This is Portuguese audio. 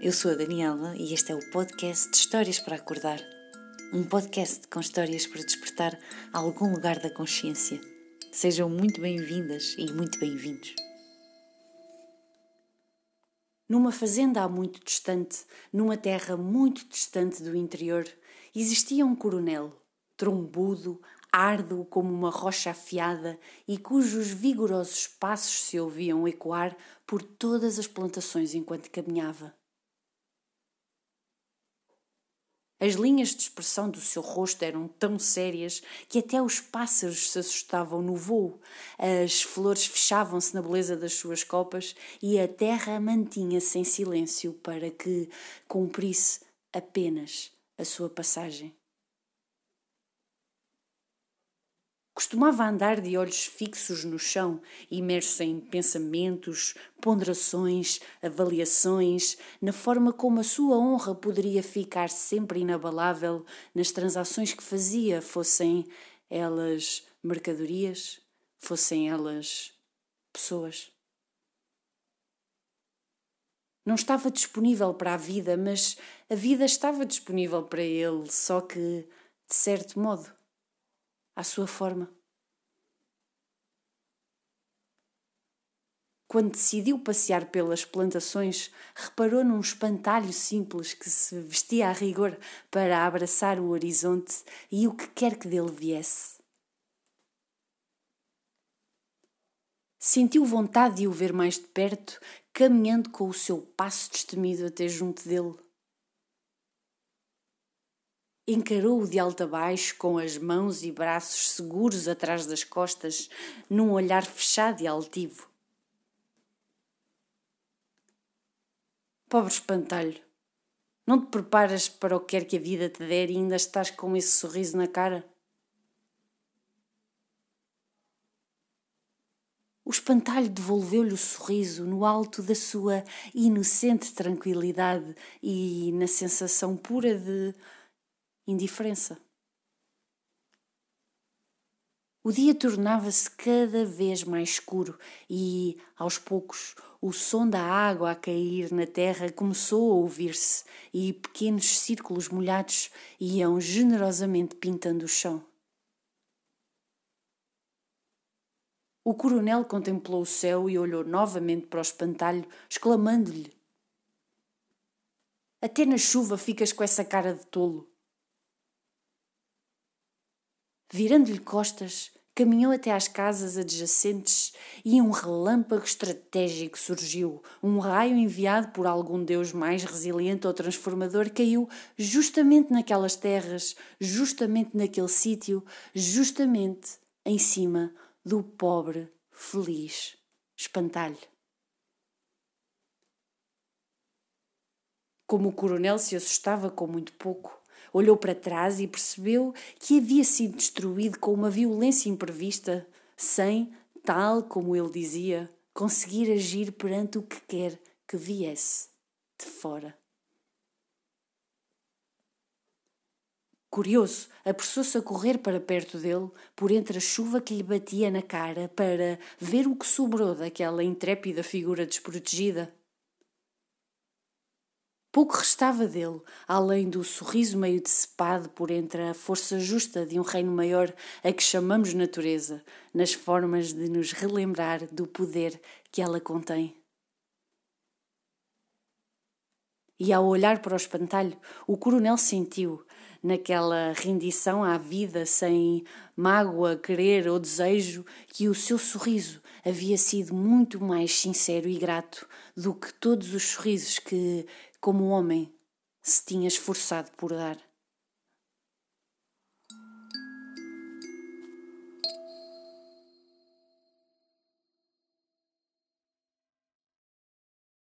eu sou a Daniela e este é o podcast de Histórias para Acordar. Um podcast com histórias para despertar algum lugar da consciência. Sejam muito bem-vindas e muito bem-vindos. Numa fazenda há muito distante, numa terra muito distante do interior, existia um coronel, trombudo, árduo como uma rocha afiada e cujos vigorosos passos se ouviam ecoar por todas as plantações enquanto caminhava. As linhas de expressão do seu rosto eram tão sérias que até os pássaros se assustavam no voo, as flores fechavam-se na beleza das suas copas e a terra mantinha-se em silêncio para que cumprisse apenas a sua passagem. Costumava andar de olhos fixos no chão, imerso em pensamentos, ponderações, avaliações, na forma como a sua honra poderia ficar sempre inabalável nas transações que fazia, fossem elas mercadorias, fossem elas pessoas. Não estava disponível para a vida, mas a vida estava disponível para ele, só que, de certo modo, à sua forma. Quando decidiu passear pelas plantações, reparou num espantalho simples que se vestia a rigor para abraçar o horizonte e o que quer que dele viesse. Sentiu vontade de o ver mais de perto, caminhando com o seu passo destemido até junto dele encarou-o de alto a baixo, com as mãos e braços seguros atrás das costas, num olhar fechado e altivo. Pobre espantalho, não te preparas para o que quer que a vida te der e ainda estás com esse sorriso na cara? O espantalho devolveu-lhe o sorriso no alto da sua inocente tranquilidade e na sensação pura de indiferença. O dia tornava-se cada vez mais escuro e, aos poucos, o som da água a cair na terra começou a ouvir-se e pequenos círculos molhados iam generosamente pintando o chão. O coronel contemplou o céu e olhou novamente para o espantalho, exclamando-lhe: Até na chuva ficas com essa cara de tolo. Virando-lhe costas, caminhou até às casas adjacentes e um relâmpago estratégico surgiu. Um raio enviado por algum deus mais resiliente ou transformador caiu justamente naquelas terras, justamente naquele sítio, justamente em cima do pobre, feliz espantalho. Como o coronel se assustava com muito pouco, Olhou para trás e percebeu que havia sido destruído com uma violência imprevista, sem, tal como ele dizia, conseguir agir perante o que quer que viesse de fora. Curioso, apressou-se a correr para perto dele, por entre a chuva que lhe batia na cara, para ver o que sobrou daquela intrépida figura desprotegida. Pouco restava dele, além do sorriso meio decepado por entre a força justa de um reino maior a que chamamos natureza, nas formas de nos relembrar do poder que ela contém. E ao olhar para o espantalho, o coronel sentiu, naquela rendição à vida sem mágoa, querer ou desejo, que o seu sorriso havia sido muito mais sincero e grato do que todos os sorrisos que como homem se tinha esforçado por dar.